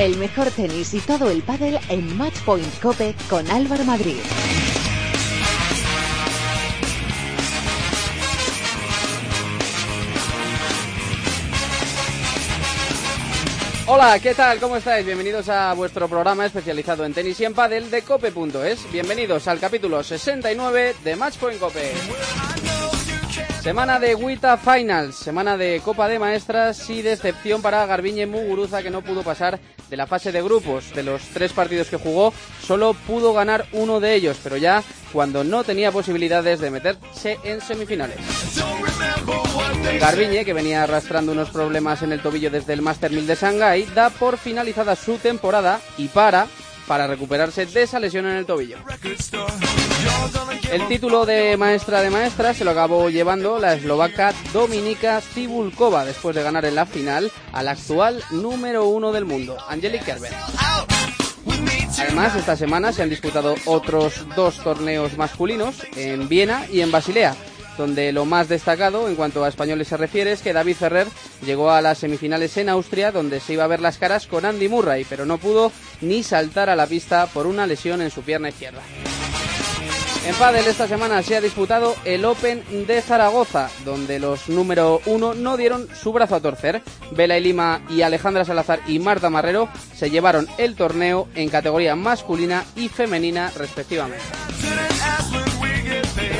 El mejor tenis y todo el pádel en Matchpoint Cope con Álvaro Madrid. Hola, ¿qué tal? ¿Cómo estáis? Bienvenidos a vuestro programa especializado en tenis y en pádel de cope.es. Bienvenidos al capítulo 69 de Matchpoint Cope. Semana de Wita Finals, semana de Copa de Maestras y decepción para Garbiñe Muguruza que no pudo pasar de la fase de grupos. De los tres partidos que jugó, solo pudo ganar uno de ellos, pero ya cuando no tenía posibilidades de meterse en semifinales. Garbiñe, que venía arrastrando unos problemas en el tobillo desde el Master 1000 de Shanghai, da por finalizada su temporada y para para recuperarse de esa lesión en el tobillo. El título de maestra de maestras se lo acabó llevando la eslovaca Dominika Cibulkova después de ganar en la final al actual número uno del mundo, Angelique Kerber. Además, esta semana se han disputado otros dos torneos masculinos en Viena y en Basilea, donde lo más destacado en cuanto a españoles se refiere es que David Ferrer llegó a las semifinales en Austria, donde se iba a ver las caras con Andy Murray, pero no pudo ni saltar a la pista por una lesión en su pierna izquierda. En pádel esta semana se ha disputado el Open de Zaragoza, donde los número uno no dieron su brazo a torcer. Vela y Lima y Alejandra Salazar y Marta Marrero se llevaron el torneo en categoría masculina y femenina respectivamente.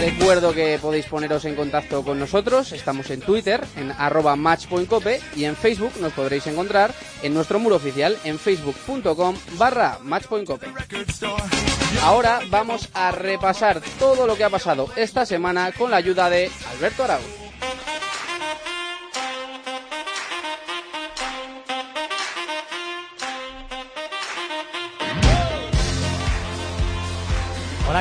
Recuerdo que podéis poneros en contacto con nosotros. Estamos en Twitter, en arroba matchpointcope y en Facebook nos podréis encontrar en nuestro muro oficial en facebook.com barra matchpointcope. Ahora vamos a repasar todo lo que ha pasado esta semana con la ayuda de Alberto Arau.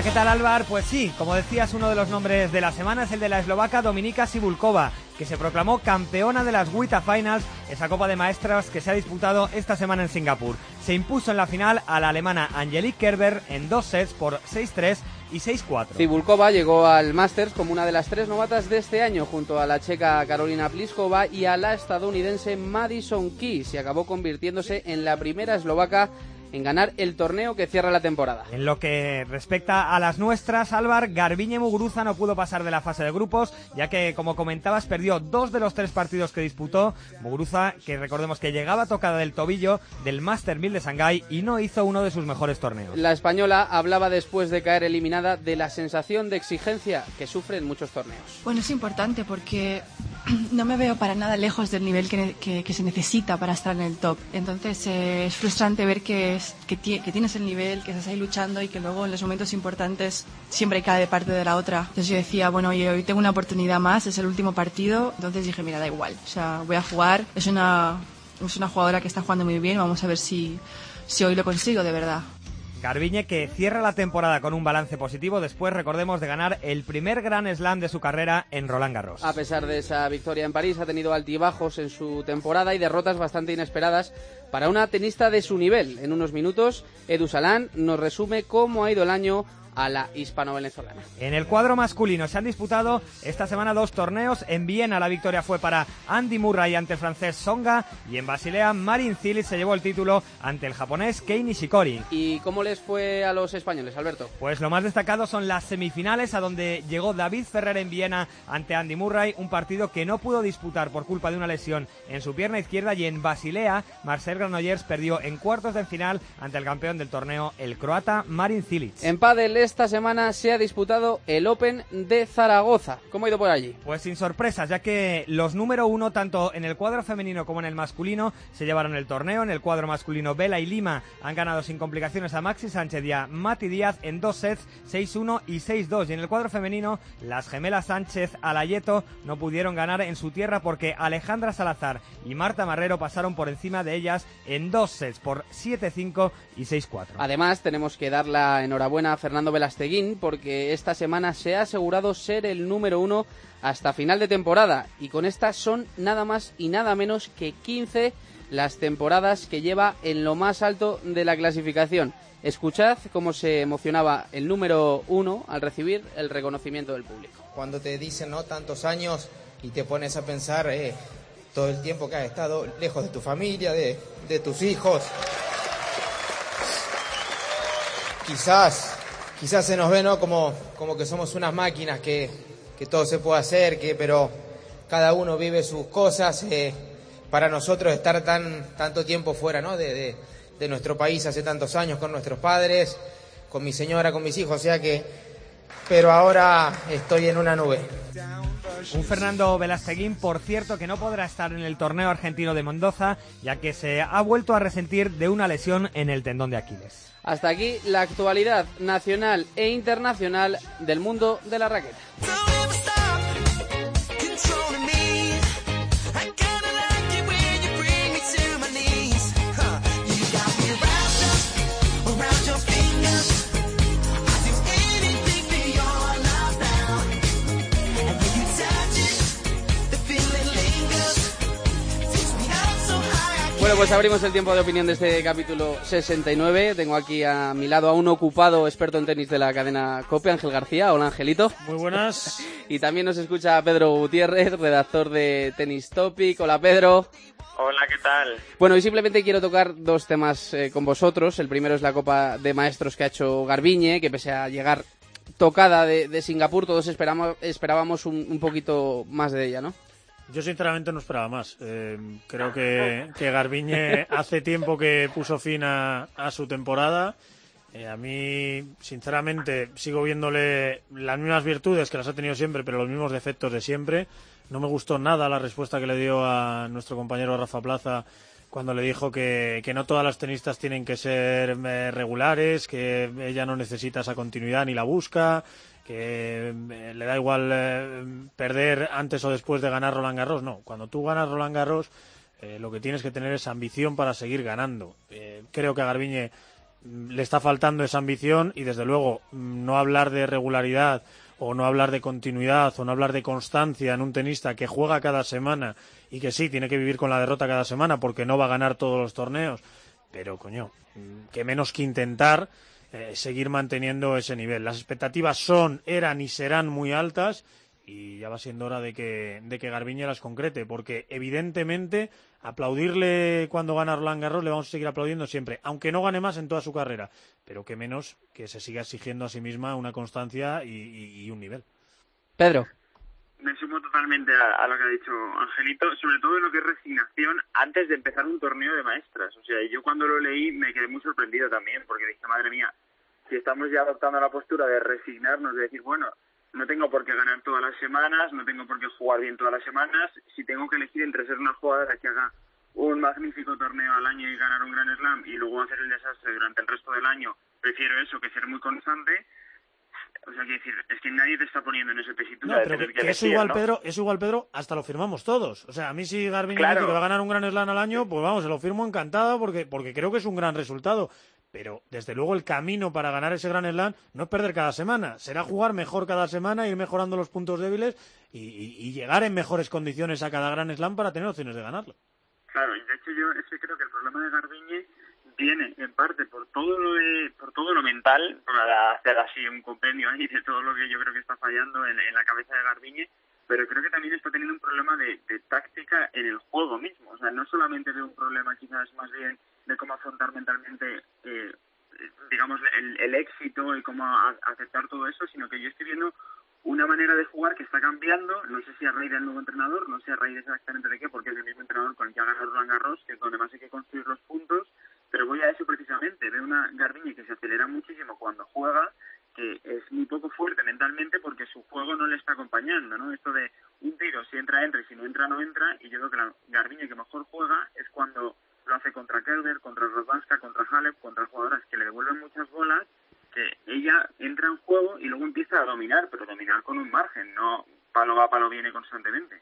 ¿Qué tal Álvar? Pues sí, como decías, uno de los nombres de la semana es el de la eslovaca Dominika Sibulkova, que se proclamó campeona de las WTA Finals, esa Copa de Maestras que se ha disputado esta semana en Singapur. Se impuso en la final a la alemana Angelique Kerber en dos sets por 6-3 y 6-4. Cibulkova llegó al Masters como una de las tres novatas de este año, junto a la checa Carolina Pliskova y a la estadounidense Madison Keys, y acabó convirtiéndose en la primera eslovaca en ganar el torneo que cierra la temporada. En lo que respecta a las nuestras, Álvar, Garbiñe Muguruza no pudo pasar de la fase de grupos, ya que, como comentabas, perdió dos de los tres partidos que disputó. Muguruza, que recordemos que llegaba tocada del tobillo del Master 1000 de Shanghái y no hizo uno de sus mejores torneos. La española hablaba después de caer eliminada de la sensación de exigencia que sufre en muchos torneos. Bueno, es importante porque no me veo para nada lejos del nivel que, que, se necesita para estar en el top. Entonces eh, es frustrante ver que, es, que, ti- que tienes el nivel, que estás ahí luchando y que luego en los momentos importantes siempre cae de parte de la otra. Entonces yo decía, bueno, hoy tengo una oportunidad más, es el último partido. Entonces dije, mira, da igual. O sea, voy a jugar. Es una, es una jugadora que está jugando muy bien. Vamos a ver si hoy lo consigo de verdad. Garbiñe que cierra la temporada con un balance positivo después, recordemos, de ganar el primer Grand Slam de su carrera en Roland Garros. A pesar de esa victoria en París, ha tenido altibajos en su temporada y derrotas bastante inesperadas para una tenista de su nivel. En unos minutos, Edu Salán nos resume cómo ha ido el año a la hispano-venezolana. En el cuadro masculino se han disputado esta semana dos torneos. En Viena la victoria fue para Andy Murray ante el francés Songa y en Basilea Marin Cilic se llevó el título ante el japonés Kei Nishikori. ¿Y cómo les fue a los españoles, Alberto? Pues lo más destacado son las semifinales a donde llegó David Ferrer en Viena ante Andy Murray, un partido que no pudo disputar por culpa de una lesión en su pierna izquierda y en Basilea Marcel Granollers perdió en cuartos de final ante el campeón del torneo, el croata Marin Cilic. En pádel esta semana se ha disputado el Open de Zaragoza. ¿Cómo ha ido por allí? Pues sin sorpresas, ya que los número uno, tanto en el cuadro femenino como en el masculino, se llevaron el torneo. En el cuadro masculino, Vela y Lima han ganado sin complicaciones a Maxi Sánchez y a Mati Díaz en dos sets, 6-1 y 6-2. Y en el cuadro femenino, las gemelas Sánchez Alayeto no pudieron ganar en su tierra porque Alejandra Salazar y Marta Marrero pasaron por encima de ellas en dos sets por 7-5 y 6-4. Además, tenemos que dar la enhorabuena a Fernando Velasteguín porque esta semana se ha asegurado ser el número uno hasta final de temporada y con esta son nada más y nada menos que 15 las temporadas que lleva en lo más alto de la clasificación. Escuchad cómo se emocionaba el número uno al recibir el reconocimiento del público. Cuando te dicen no tantos años y te pones a pensar eh, todo el tiempo que has estado lejos de tu familia, de, de tus hijos, quizás, quizás se nos ve, ¿no? Como, como que somos unas máquinas, que, que todo se puede hacer, que, pero cada uno vive sus cosas. Eh, para nosotros estar tan, tanto tiempo fuera, ¿no? De, de, de nuestro país hace tantos años con nuestros padres, con mi señora, con mis hijos, o sea que, pero ahora estoy en una nube. Un Fernando Velasteguín, por cierto, que no podrá estar en el torneo argentino de Mendoza, ya que se ha vuelto a resentir de una lesión en el tendón de Aquiles. Hasta aquí la actualidad nacional e internacional del mundo de la raqueta. Bueno, pues abrimos el tiempo de opinión de este capítulo 69. Tengo aquí a mi lado a un ocupado experto en tenis de la cadena COPE, Ángel García. Hola, Angelito. Muy buenas. y también nos escucha Pedro Gutiérrez, redactor de Tennis Topic. Hola, Pedro. Hola, ¿qué tal? Bueno, y simplemente quiero tocar dos temas eh, con vosotros. El primero es la Copa de Maestros que ha hecho Garbiñe, que pese a llegar tocada de, de Singapur, todos esperamos, esperábamos un, un poquito más de ella, ¿no? Yo sinceramente no esperaba más. Eh, creo que, que Garbiñe hace tiempo que puso fin a, a su temporada. Eh, a mí, sinceramente, sigo viéndole las mismas virtudes que las ha tenido siempre, pero los mismos defectos de siempre. No me gustó nada la respuesta que le dio a nuestro compañero Rafa Plaza cuando le dijo que, que no todas las tenistas tienen que ser eh, regulares, que ella no necesita esa continuidad ni la busca, que eh, le da igual eh, perder antes o después de ganar Roland Garros. No, cuando tú ganas Roland Garros, eh, lo que tienes que tener es ambición para seguir ganando. Eh, creo que a Garbiñe mm, le está faltando esa ambición y, desde luego, mm, no hablar de regularidad o no hablar de continuidad o no hablar de constancia en un tenista que juega cada semana y que sí, tiene que vivir con la derrota cada semana porque no va a ganar todos los torneos. Pero, coño, mm, que menos que intentar eh, seguir manteniendo ese nivel. Las expectativas son, eran y serán muy altas y ya va siendo hora de que, de que las concrete, porque evidentemente aplaudirle cuando gana Roland Garros le vamos a seguir aplaudiendo siempre, aunque no gane más en toda su carrera, pero que menos que se siga exigiendo a sí misma una constancia y- y un nivel. Pedro. Me sumo totalmente a, a lo que ha dicho Angelito, sobre todo en lo que es resignación antes de empezar un torneo de maestras. O sea, yo cuando lo leí me quedé muy sorprendido también, porque dije, madre mía, si estamos ya adoptando la postura de resignarnos, de decir, bueno, no tengo por qué ganar todas las semanas, no tengo por qué jugar bien todas las semanas, si tengo que elegir entre ser una jugadora que haga un magnífico torneo al año y ganar un gran slam y luego hacer el desastre durante el resto del año, prefiero eso que ser muy constante. O sea, quiero decir, es que nadie te está poniendo en esa tesitura No, pero que, que que eso igual, ¿no? Pedro, eso igual, Pedro, hasta lo firmamos todos. O sea, a mí si Garbiñe Claro. que va a ganar un gran slam al año, pues vamos, se lo firmo encantado porque, porque creo que es un gran resultado. Pero, desde luego, el camino para ganar ese gran slam no es perder cada semana. Será jugar mejor cada semana, ir mejorando los puntos débiles y, y- y llegar en mejores condiciones a cada gran slam para tener opciones de ganarlo. Claro, y de hecho yo es que creo que el problema de Garbiñe viene en parte por todo lo de, por todo lo mental, para hacer así un compendio ahí de todo lo que yo creo que está fallando en, la cabeza de Garbiñe, pero creo que también está teniendo un problema de, táctica en el juego mismo. O sea, no solamente de un problema quizás más bien de cómo afrontar mentalmente, eh, digamos, el, el éxito y cómo a- aceptar todo eso, sino que yo estoy viendo una manera de jugar que está cambiando, no sé si a raíz del nuevo entrenador, no sé a raíz exactamente de qué, porque es el mismo entrenador con el que ganado Roland Garros, que es donde más hay que construir los puntos, pero voy a eso precisamente, veo una Garbiñe que se acelera muchísimo cuando juega, que es muy poco fuerte mentalmente porque su juego no le está acompañando, ¿no? Esto de un tiro, si entra, entra, y si no entra, no entra, y yo creo que la Garbiñe que mejor juega es cuando lo hace contra Kerber, contra Rozvanska, contra Halep, contra jugadoras que le devuelven muchas bolas, que ella entra en juego y luego empieza a dominar, pero dominar con un margen, no palo va, palo viene constantemente.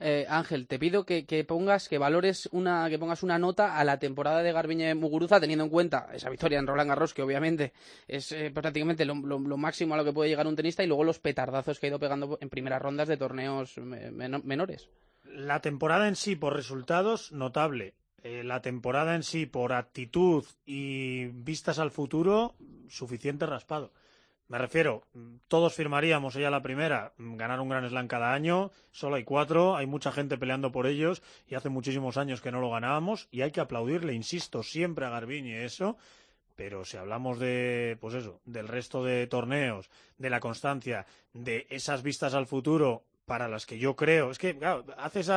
Eh, Ángel, te pido que, pongas, que valores una, que pongas una nota a la temporada de Garbiñe Muguruza, teniendo en cuenta esa victoria en Roland Garros, que obviamente es eh, prácticamente lo, máximo a lo que puede llegar un tenista, y luego los petardazos que ha ido pegando en primeras rondas de torneos me- meno- menores. La temporada en sí, por resultados, notable. Eh, la temporada en sí, por actitud y vistas al futuro, suficiente raspado. Me refiero, mm, todos firmaríamos ella la primera, mm, ganar un gran slam cada año, solo hay cuatro, hay mucha gente peleando por ellos y hace muchísimos años que no lo ganábamos y hay que aplaudirle, insisto, siempre a Garbiñe eso, pero si hablamos de, pues eso, del resto de torneos, de la constancia, de esas vistas al futuro para las que yo creo, es que, claro, haces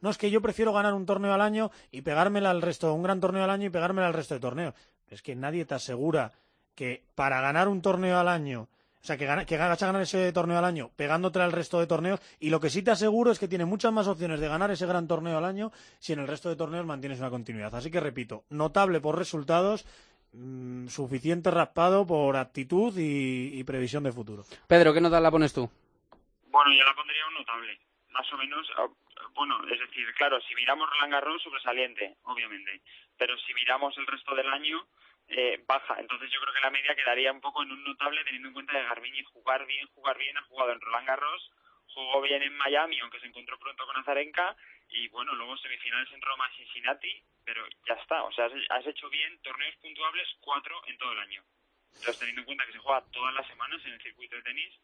no es que yo prefiero ganar un torneo al año y pegármela al resto, un gran torneo al año y pegármela al resto de torneos. Es que nadie te asegura que para ganar un torneo al año o sea, que, gana, que vas a ganar ese torneo al año pegándote al resto de torneos. Y lo que sí te aseguro es que tiene muchas más opciones de ganar ese gran torneo al año si en el resto de torneos mantienes una continuidad. Así que repito, notable por resultados, mm, suficiente raspado por actitud y, previsión de futuro. Pedro, ¿qué nota la pones tú? Bueno, yo la pondría un notable. Más o menos, bueno, es decir, claro, si miramos Roland Garros, sobresaliente, obviamente. Pero si miramos el resto del año, eh, baja. Entonces yo creo que la media quedaría un poco en un notable teniendo en cuenta que Garbiñe jugar bien, jugar bien, ha jugado en Roland Garros, jugó bien en Miami, aunque se encontró pronto con Azarenka, y bueno, luego semifinales en Roma, Cincinnati, pero ya está. O sea, has, hecho bien torneos puntuables cuatro en todo el año. Entonces teniendo en cuenta que se juega todas las semanas en el circuito de tenis,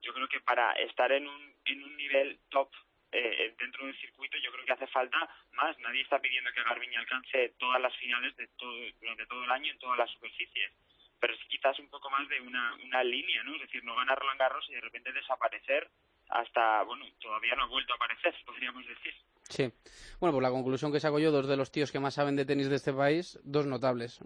yo creo que para estar en un, en un nivel top eh, dentro del circuito yo creo que hace falta más. Nadie está pidiendo que Garbiñe alcance todas las finales de todo, durante todo el año en todas las superficies. Pero es quizás un poco más de una, una línea, ¿no? Es decir, no ganar Roland Garros y de repente desaparecer hasta, bueno, todavía no ha vuelto a aparecer, podríamos decir. Sí. Bueno, pues la conclusión que saco yo, dos de los tíos que más saben de tenis de este país, dos notables.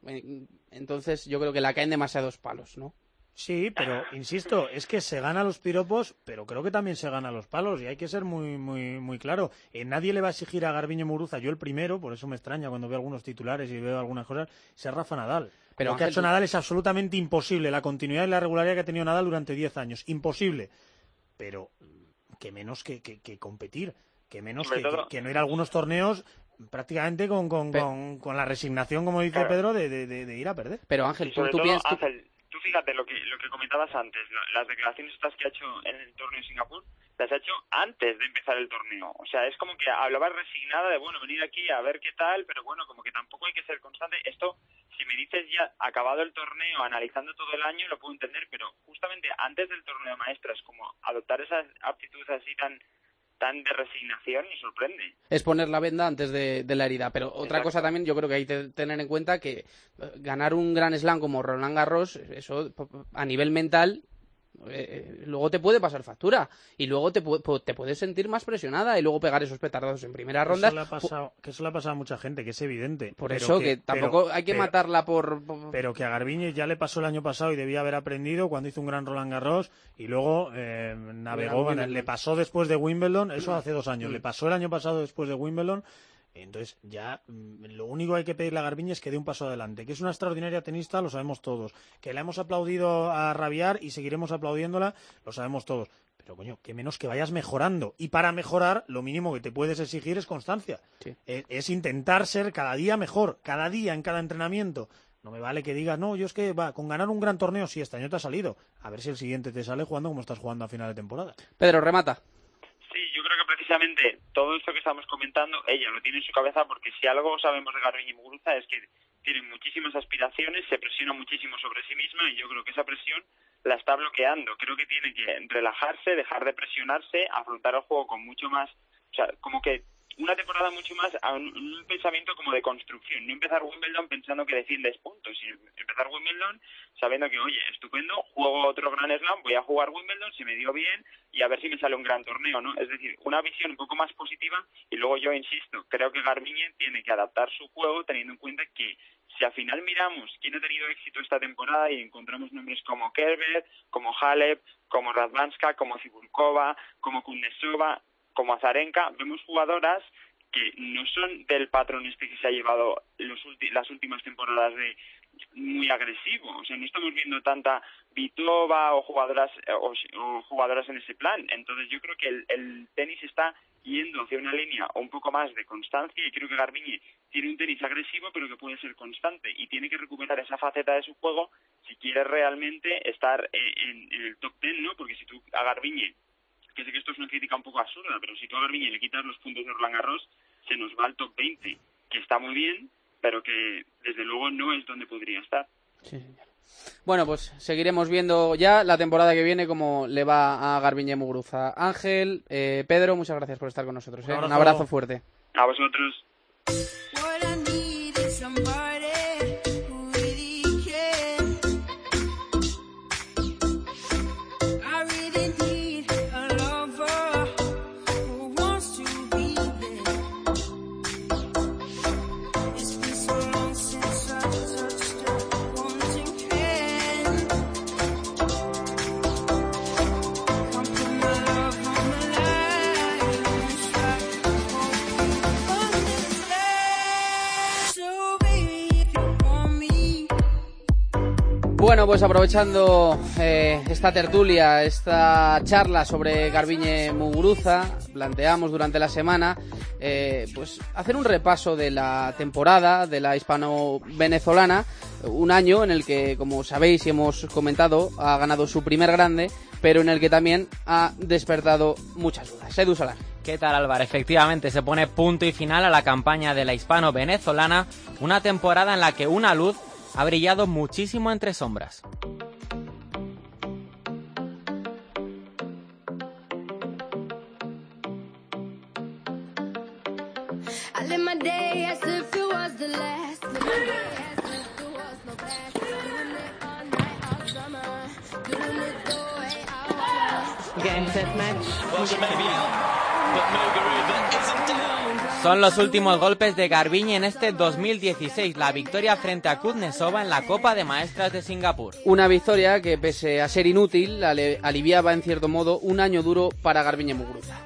Entonces yo creo que la caen demasiados palos, ¿no? Sí, pero insisto, es que se gana los piropos, pero creo que también se gana los palos y hay que ser muy muy muy claro. Eh, nadie le va a exigir a Garbiñe Muruza, yo el primero, por eso me extraña cuando veo algunos titulares y veo algunas cosas, ser Rafa Nadal. Pero lo que ha hecho Nadal es absolutamente imposible, la continuidad y la regularidad que ha tenido Nadal durante 10 años, imposible. Pero que menos que, que, competir, que menos que, no ir a algunos torneos prácticamente con, con, con, la resignación, como dice Pedro, de, de, ir a perder. Pero Ángel, tú, piensas tú fíjate lo que, lo que comentabas antes, las declaraciones estas que ha hecho en el torneo de Singapur, las ha hecho antes de empezar el torneo. O sea, es como que hablaba resignada de, bueno, venir aquí a ver qué tal, pero bueno, como que tampoco hay que ser constante. Esto, si me dices ya acabado el torneo, analizando todo el año, lo puedo entender, pero justamente antes del torneo de maestras, como adoptar esas aptitudes así tan tan de resignación y sorprende. Es poner la venda antes de, la herida. Pero otra cosa también, yo creo que hay que tener en cuenta que eh, ganar un gran slam como Roland Garros, eso a nivel mental eh, luego te puede pasar factura y luego te, te puedes sentir más presionada y luego pegar esos petardados en primera ronda. Eso le ha pasado, que eso le ha pasado a mucha gente, que es evidente. Por eso que, tampoco hay que matarla por, Pero que a Garbiñe ya le pasó el año pasado y debía haber aprendido cuando hizo un gran Roland Garros y luego eh, navegó, le pasó después de Wimbledon, eso hace dos años, le pasó el año pasado después de Wimbledon entonces, ya mm, lo único que hay que pedirle a Garbiñe es que dé un paso adelante. Que es una extraordinaria tenista, lo sabemos todos. Que la hemos aplaudido a rabiar y seguiremos aplaudiéndola, lo sabemos todos. Pero, coño, que menos que vayas mejorando. Y para mejorar, lo mínimo que te puedes exigir es constancia. Es, es, intentar ser cada día mejor, cada día en cada entrenamiento. No me vale que digas, no, yo es que va, con ganar un gran torneo, sí, este año te ha salido. A ver si el siguiente te sale jugando como estás jugando a final de temporada. Pedro, remata precisamente todo esto que estamos comentando, ella lo tiene en su cabeza porque si algo sabemos de Garbiñe y Muguruza es que tiene muchísimas aspiraciones, se presiona muchísimo sobre sí misma y yo creo que esa presión la está bloqueando. Creo que tiene que relajarse, dejar de presionarse, afrontar el juego con mucho más, o sea, como que una temporada mucho más a un, pensamiento como de construcción, no empezar Wimbledon pensando que defiendes puntos, sino empezar Wimbledon sabiendo que, oye, estupendo, juego otro Gran Slam, voy a jugar Wimbledon, si me dio bien y a ver si me sale un gran torneo, ¿no? Es decir, una visión un poco más positiva y luego yo insisto, creo que Garbiñe tiene que adaptar su juego teniendo en cuenta que si al final miramos quién ha tenido éxito esta temporada y encontramos nombres como Kerber, como Halep, como Radvanska, como Zibulkova, como Kunesova, como Azarenka, vemos jugadoras que no son del patrón este que se ha llevado los las últimas temporadas de muy agresivo. O sea, no estamos viendo tanta Vitova o jugadoras o, jugadoras en ese plan. Entonces yo creo que el, tenis está yendo hacia una línea un poco más de constancia y creo que Garbiñe tiene un tenis agresivo pero que puede ser constante y tiene que recuperar esa faceta de su juego si quiere realmente estar en, en el top ten, ¿no? Porque si tú a Garbiñe que sé que esto es una crítica un poco absurda, pero si tú a Garbiñe le quitas los puntos de Roland Garros, se nos va al top 20, que está muy bien, pero que desde luego no es donde podría estar. Bueno, pues seguiremos viendo ya la temporada que viene cómo le va a Garbiñe Muguruza. Ángel, eh, Pedro, muchas gracias por estar con nosotros. ¿eh? Un abrazo fuerte. A vosotros. Bueno, pues aprovechando eh, esta tertulia, esta charla sobre Garbiñe Muguruza, planteamos durante la semana eh, pues hacer un repaso de la temporada de la hispano-venezolana, un año en el que, como sabéis y hemos comentado, ha ganado su primer grande, pero en el que también ha despertado muchas dudas. Edu Solán. ¿Qué tal Álvaro? Efectivamente, se pone punto y final a la campaña de la hispano-venezolana, una temporada en la que una luz ha brillado muchísimo entre sombras. Son los últimos golpes de Garbiñe en este 2016, la victoria frente a Kuznetsova en la Copa de Maestras de Singapur. Una victoria que, pese a ser inútil, aliviaba en cierto modo un año duro para Garbiñe Muguruza.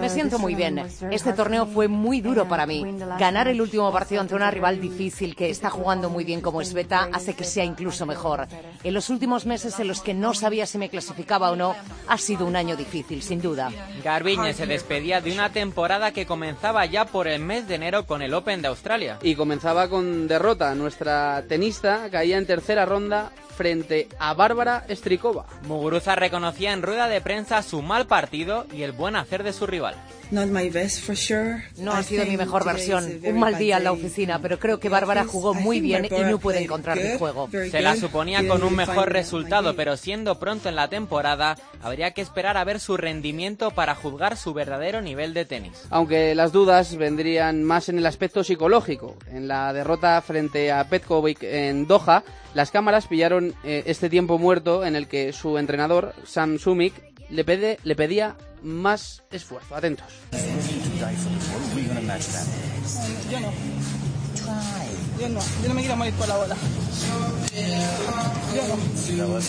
Me siento muy bien. Este torneo fue muy duro para mí. Ganar el último partido ante una rival difícil que está jugando muy bien como es Beta hace que sea incluso mejor. En los últimos meses en los que no sabía si me clasificaba o no, ha sido un año difícil, sin duda. Garbiñe se despedía de una temporada que comenzaba ya por el mes de enero con el Open de Australia. Y comenzaba con derrota. Nuestra tenista caía en tercera ronda frente a Bárbara Strikova. Muguruza reconocía en rueda de prensa su mal partido y el buen hacer de su rival. No ha sido mi mejor versión. Un mal día en la oficina, pero creo que Bárbara jugó muy bien y no puede encontrar mi juego. Se la suponía con un mejor resultado, pero siendo pronto en la temporada, habría que esperar a ver su rendimiento para juzgar su verdadero nivel de tenis. Aunque las dudas vendrían más en el aspecto psicológico. En la derrota frente a Petkovic en Doha, las cámaras pillaron eh, este tiempo muerto en el que su entrenador, Sam Sumik, le, le pedía más esfuerzo. Atentos. Yo no. Yo no. Yo no me quiero morir por la bola. Yo no.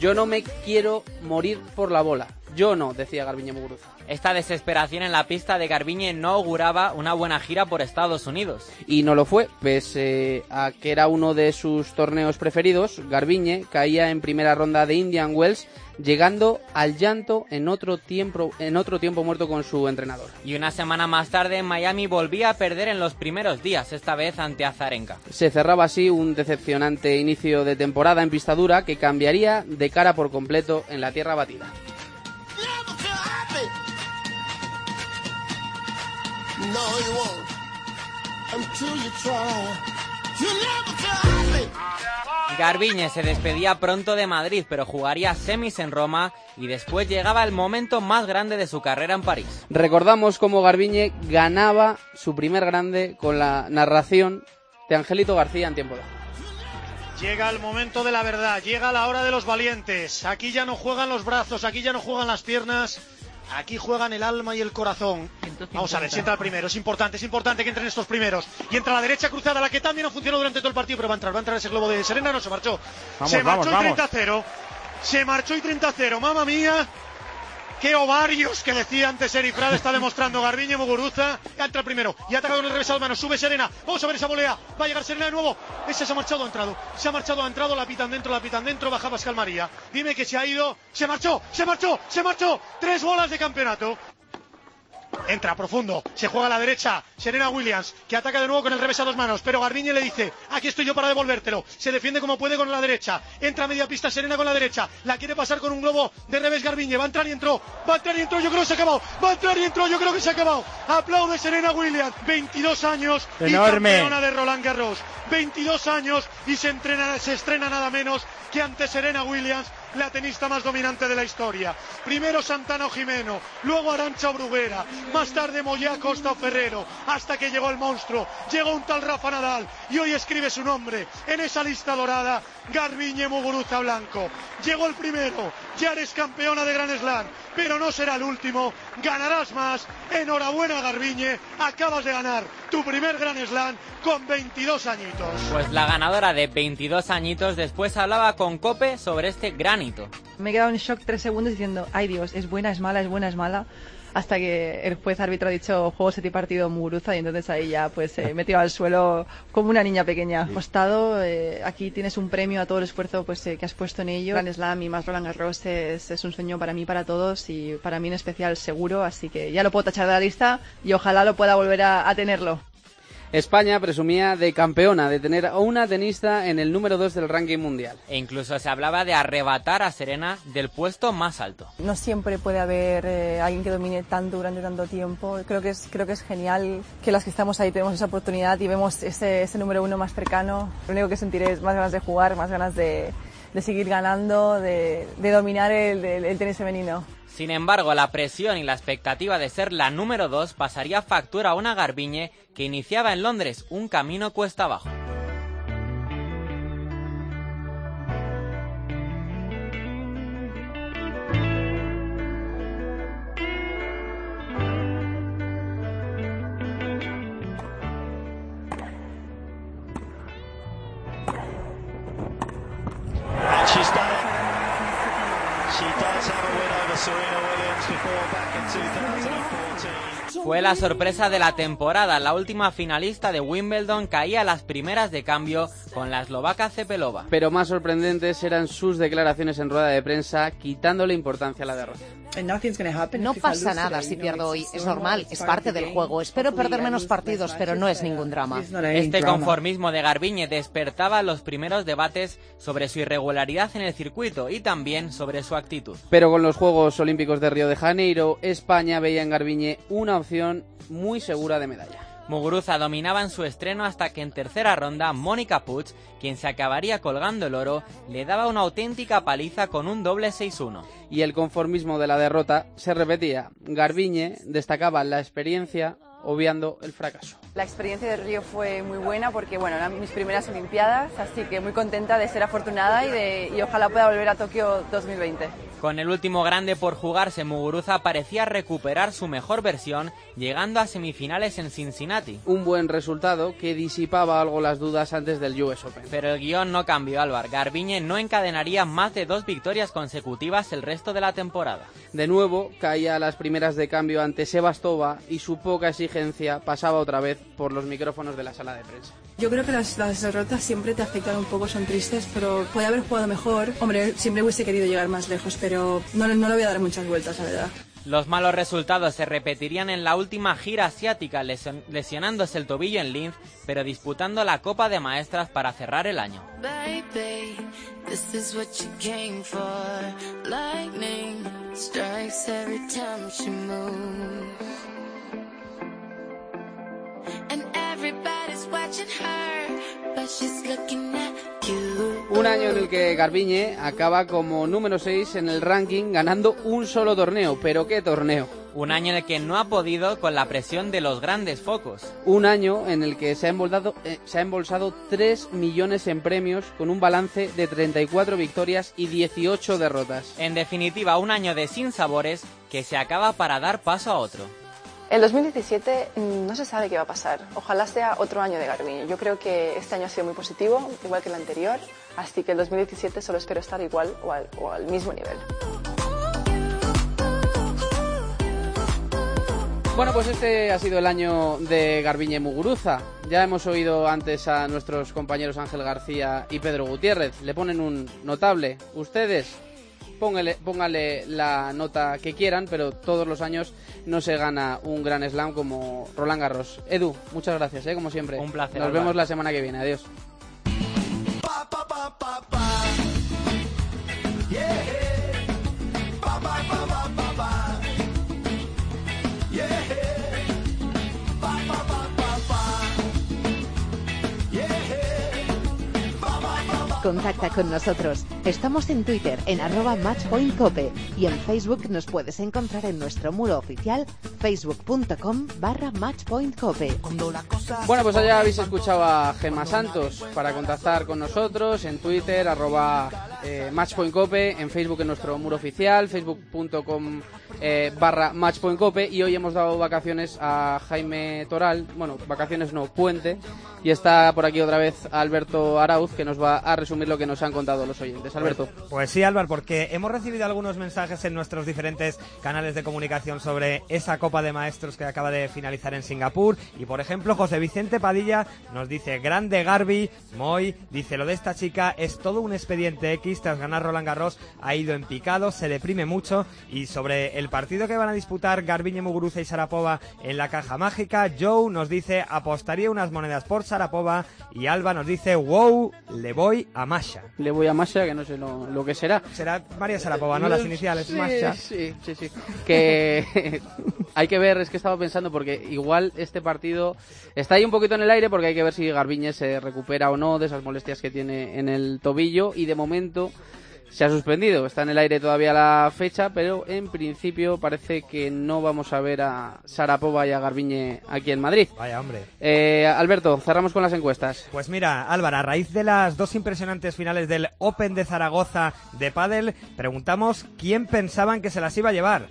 Yo no me quiero morir por la bola. Yo no, decía Garbiñe Muguruza. Esta desesperación en la pista de Garbiñe no auguraba una buena gira por Estados Unidos. Y no lo fue, pese a que era uno de sus torneos preferidos, Garbiñe caía en primera ronda de Indian Wells llegando al llanto en otro tiempo en otro tiempo muerto con su entrenador. Y una semana más tarde en Miami volvía a perder en los primeros días, esta vez ante Azarenka. Se cerraba así un decepcionante inicio de temporada en pista dura que cambiaría de cara por completo en la tierra batida. Garbiñe se despedía pronto de Madrid, pero jugaría semis en Roma y después llegaba el momento más grande de su carrera en París. Recordamos cómo Garbiñe ganaba su primer grande con la narración de Angelito García en tiempo de Llega el momento de la verdad, llega la hora de los valientes. Aquí ya no juegan los brazos, aquí ya no juegan las piernas, aquí juegan el alma y el corazón. Vamos a ver si entra el primero. Es importante, es importante que entren estos primeros. Y entra la derecha cruzada, la que también no funcionó durante todo el partido, pero va a entrar, va a entrar ese globo de Serena, no se marchó. se marchó y 30-0. Se marchó y 30-0. Mamma mía. Qué ovarios que decía antes Erifrad está demostrando Garbiñe Muguruza. Entra primero y ataca con el revés al mano. Sube Serena. Vamos a ver esa volea. Va a llegar Serena de nuevo. Ese se ha marchado, ha entrado. Se ha marchado, ha entrado. La pitan dentro, la pitan dentro. Baja Pascal María. Dime que se ha ido. Se marchó, se marchó, se marchó. Tres bolas de campeonato. Entra profundo, se juega a la derecha. Serena Williams, que ataca de nuevo con el revés a dos manos. Pero Garbiñe le dice: Aquí estoy yo para devolvértelo. Se defiende como puede con la derecha. Entra a media pista Serena con la derecha. La quiere pasar con un globo de revés Garbiñe. Va a entrar y entró. Va a entrar y entró. Yo creo que se ha acabado. Va a entrar y entró. Yo creo que se ha acabado. Aplaude Serena Williams. 22 años Enorme. y campeona de Roland Garros. 22 años y se, entrena, se estrena nada menos que ante Serena Williams la tenista más dominante de la historia. Primero Santana Jimeno, luego Arancha Bruguera, más tarde Moya Costa Ferrero, hasta que llegó el monstruo, llegó un tal Rafa Nadal y hoy escribe su nombre en esa lista dorada, Garbiñe Muguruza Blanco. Llegó el primero, ya eres campeona de Gran Slam, pero no será el último, ganarás más. Enhorabuena Garbiñe, acabas de ganar tu primer Gran Slam con 22 añitos. Pues la ganadora de 22 añitos después hablaba con Cope sobre este gran hito. Me he quedado en shock tres segundos diciendo, ay Dios, es buena, es mala, es buena, es mala. Hasta que el juez árbitro ha dicho juego set y partido Muguruza y entonces ahí ya pues se metió al suelo como una niña pequeña. Costado, eh, aquí tienes un premio a todo el esfuerzo pues eh, que has puesto en ello. Grand Slam y más Roland Garros es, es un sueño para mí, para todos y para mí en especial seguro, así que ya lo puedo tachar de la lista y ojalá lo pueda volver a, a tenerlo. España presumía de campeona, de tener a una tenista en el número 2 del ranking mundial. E incluso se hablaba de arrebatar a Serena del puesto más alto. No siempre puede haber eh, alguien que domine tanto durante tanto tiempo. Creo que, es, creo que es genial que las que estamos ahí tenemos esa oportunidad y vemos ese, ese número uno más cercano. Lo único que sentiré es más ganas de jugar, más ganas de, de seguir ganando, de, de dominar el, el, el tenis femenino. Sin embargo, la presión y la expectativa de ser la número 2 pasaría factura a una Garbiñe que iniciaba en Londres un camino cuesta abajo. Fue la sorpresa de la temporada. La última finalista de Wimbledon caía a las primeras de cambio con la eslovaca Cepelova. Pero más sorprendentes eran sus declaraciones en rueda de prensa, quitándole importancia a la derrota. No pasa nada si pierdo hoy, es normal, es parte del juego. Espero perder menos partidos, pero no es ningún drama. Este conformismo de Garbiñe despertaba los primeros debates sobre su irregularidad en el circuito y también sobre su actitud. Pero con los Juegos Olímpicos de Río de Janeiro, España veía en Garbiñe una opción muy segura de medalla. Muguruza dominaba en su estreno hasta que en tercera ronda Mónica Puig, quien se acabaría colgando el oro, le daba una auténtica paliza con un doble 6-1. Y el conformismo de la derrota se repetía. Garbiñe destacaba la experiencia obviando el fracaso. La experiencia de Río fue muy buena porque bueno, eran mis primeras Olimpiadas, así que muy contenta de ser afortunada y, de, y ojalá pueda volver a Tokio 2020. Con el último grande por jugarse, Muguruza parecía recuperar su mejor versión, llegando a semifinales en Cincinnati. Un buen resultado que disipaba algo las dudas antes del US Open. Pero el guion no cambió, Álvar. Garbiñe no encadenaría más de dos victorias consecutivas el resto de la temporada. De nuevo, caía a las primeras de cambio ante Sebastova y su poca exigencia pasaba otra vez por los micrófonos de la sala de prensa. Yo creo que las, las, derrotas siempre te afectan un poco, son tristes, pero puede haber jugado mejor. Hombre, siempre hubiese querido llegar más lejos, pero no, no le voy a dar muchas vueltas, la verdad. Los malos resultados se repetirían en la última gira asiática, lesion lesionándose el tobillo en Linz, pero disputando la Copa de Maestras para cerrar el año. Baby, Un año en el que Garbiñe acaba como número 6 en el ranking ganando un solo torneo, pero ¿qué torneo? Un año en el que no ha podido con la presión de los grandes focos. Un año en el que se ha, embolsado, eh, se ha embolsado 3 millones en premios con un balance de 34 victorias y 18 derrotas. En definitiva, un año de sinsabores que se acaba para dar paso a otro. El 2017 no se sabe qué va a pasar. Ojalá sea otro año de Garbiñe. Yo creo que este año ha sido muy positivo, igual que el anterior. Así que el 2017 solo espero estar igual o al, o al mismo nivel. Bueno, pues este ha sido el año de Garbiñe Muguruza. Ya hemos oído antes a nuestros compañeros Ángel García y Pedro Gutiérrez. Le ponen un notable. Ustedes, póngale, póngale la nota que quieran, pero todos los años no se gana un gran slam como Roland Garros. Edu, muchas gracias, ¿eh? como siempre. Un placer. Nos Álvaro. vemos la semana que viene. Adiós. Contacta con nosotros. Estamos en Twitter en arroba matchpointcope y en Facebook nos puedes encontrar en nuestro muro oficial facebook.com barra matchpointcope. Bueno, pues allá habéis escuchado a Gema Santos para contactar con nosotros en Twitter, arroba eh, matchpointcope, en Facebook en nuestro muro oficial, facebook.com eh, barra matchpointcope y hoy hemos dado vacaciones a Jaime Toral, bueno, vacaciones no, puente, y está por aquí otra vez Alberto Arauz que nos va a resumir lo que nos han contado los oyentes. Alberto. Pues sí, Álvaro, porque hemos recibido algunos mensajes en nuestros diferentes canales de comunicación sobre esa Copa de Maestros que acaba de finalizar en Singapur y por ejemplo José Vicente Padilla nos dice grande Garbi, Moy, dice lo de esta chica es todo un expediente X tras ganar Roland Garros, ha ido en picado, se deprime mucho y sobre el partido que van a disputar Garbiñe Muguruza y Sarapova en la caja mágica, Joe nos dice apostaría unas monedas por Sarapova y Alba nos dice wow, le voy a Masha. Le voy a Masha, que no sé lo, que será. Será María Sarapova, ¿no? Las iniciales, sí, Masha. Sí, sí, sí. Que hay que ver, es que estaba pensando, porque igual este partido está ahí un poquito en el aire, porque hay que ver si Garbiñe se recupera o no de esas molestias que tiene en el tobillo, y de momento se ha suspendido. Está en el aire todavía la fecha, pero en principio parece que no vamos a ver a Sarapova y a Garbiñe aquí en Madrid. Vaya, hombre. Eh, Alberto, cerramos con las encuestas. Pues mira, Álvaro, a raíz de las dos impresionantes finales del Open de Zaragoza de Padel, preguntamos quién pensaban que se las iba a llevar.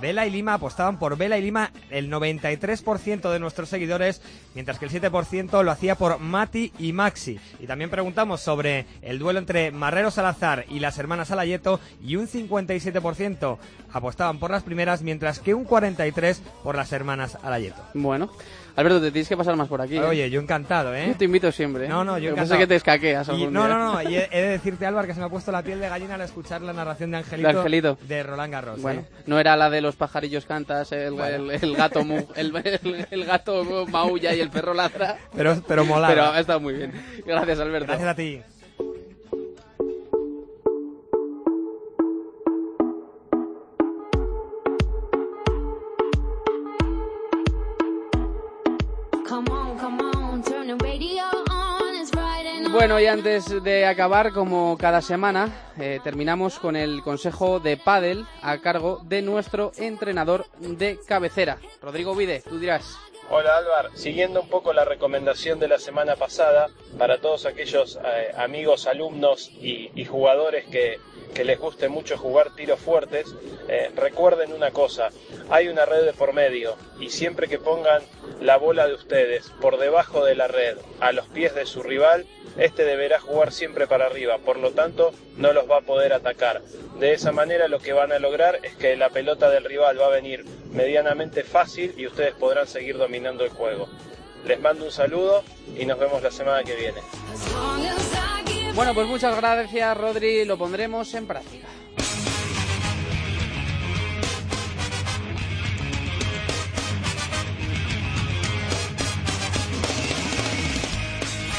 Vela y Lima apostaban por Vela y Lima el 93% de nuestros seguidores, mientras que el 7% lo hacía por Mati y Maxi. Y también preguntamos sobre el duelo entre Marrero Salazar y las hermanas Alayeto y un 57% apostaban por las primeras, mientras que un 43% por las hermanas Alayeto. Bueno, Alberto, te tienes que pasar más por aquí. ¿eh? Oye, yo encantado, ¿eh? Yo te invito siempre. No, no, yo encantado. es que te escaqueas Y- algún no, día. no, no, y he, he de decirte, Álvaro, que se me ha puesto la piel de gallina al escuchar la narración de Angelito, De Angelito. de Roland Garros. Bueno, ¿eh? no era la de los pajarillos cantas, el, Bueno. el- el gato mu- el, gato maulla y el perro ladra. Pero, pero molada. Pero ha estado muy bien. Gracias, Alberto. Gracias a ti. Bueno, y antes de acabar, como cada semana, eh, terminamos con el consejo de pádel a cargo de nuestro entrenador de cabecera, Rodrigo Vide. Tú dirás. Hola Álvar, siguiendo un poco la recomendación de la semana pasada, para todos aquellos eh, amigos, alumnos y, jugadores que, que les guste mucho jugar tiros fuertes, eh, recuerden una cosa, hay una red de por medio y siempre que pongan la bola de ustedes por debajo de la red, a los pies de su rival, este deberá jugar siempre para arriba, por lo tanto no los va a poder atacar. De esa manera lo que van a lograr es que la pelota del rival va a venir medianamente fácil y ustedes podrán seguir dominando el juego. Les mando un saludo y nos vemos la semana que viene. Bueno, pues muchas gracias, Rodri. Lo pondremos en práctica.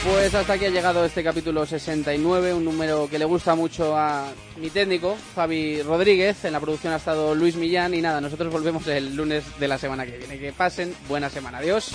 Pues hasta aquí ha llegado este capítulo 69, un número que le gusta mucho a mi técnico, Javi Rodríguez. En la producción ha estado Luis Millán y nada, nosotros volvemos el lunes de la semana que viene. Que pasen buena semana. Adiós.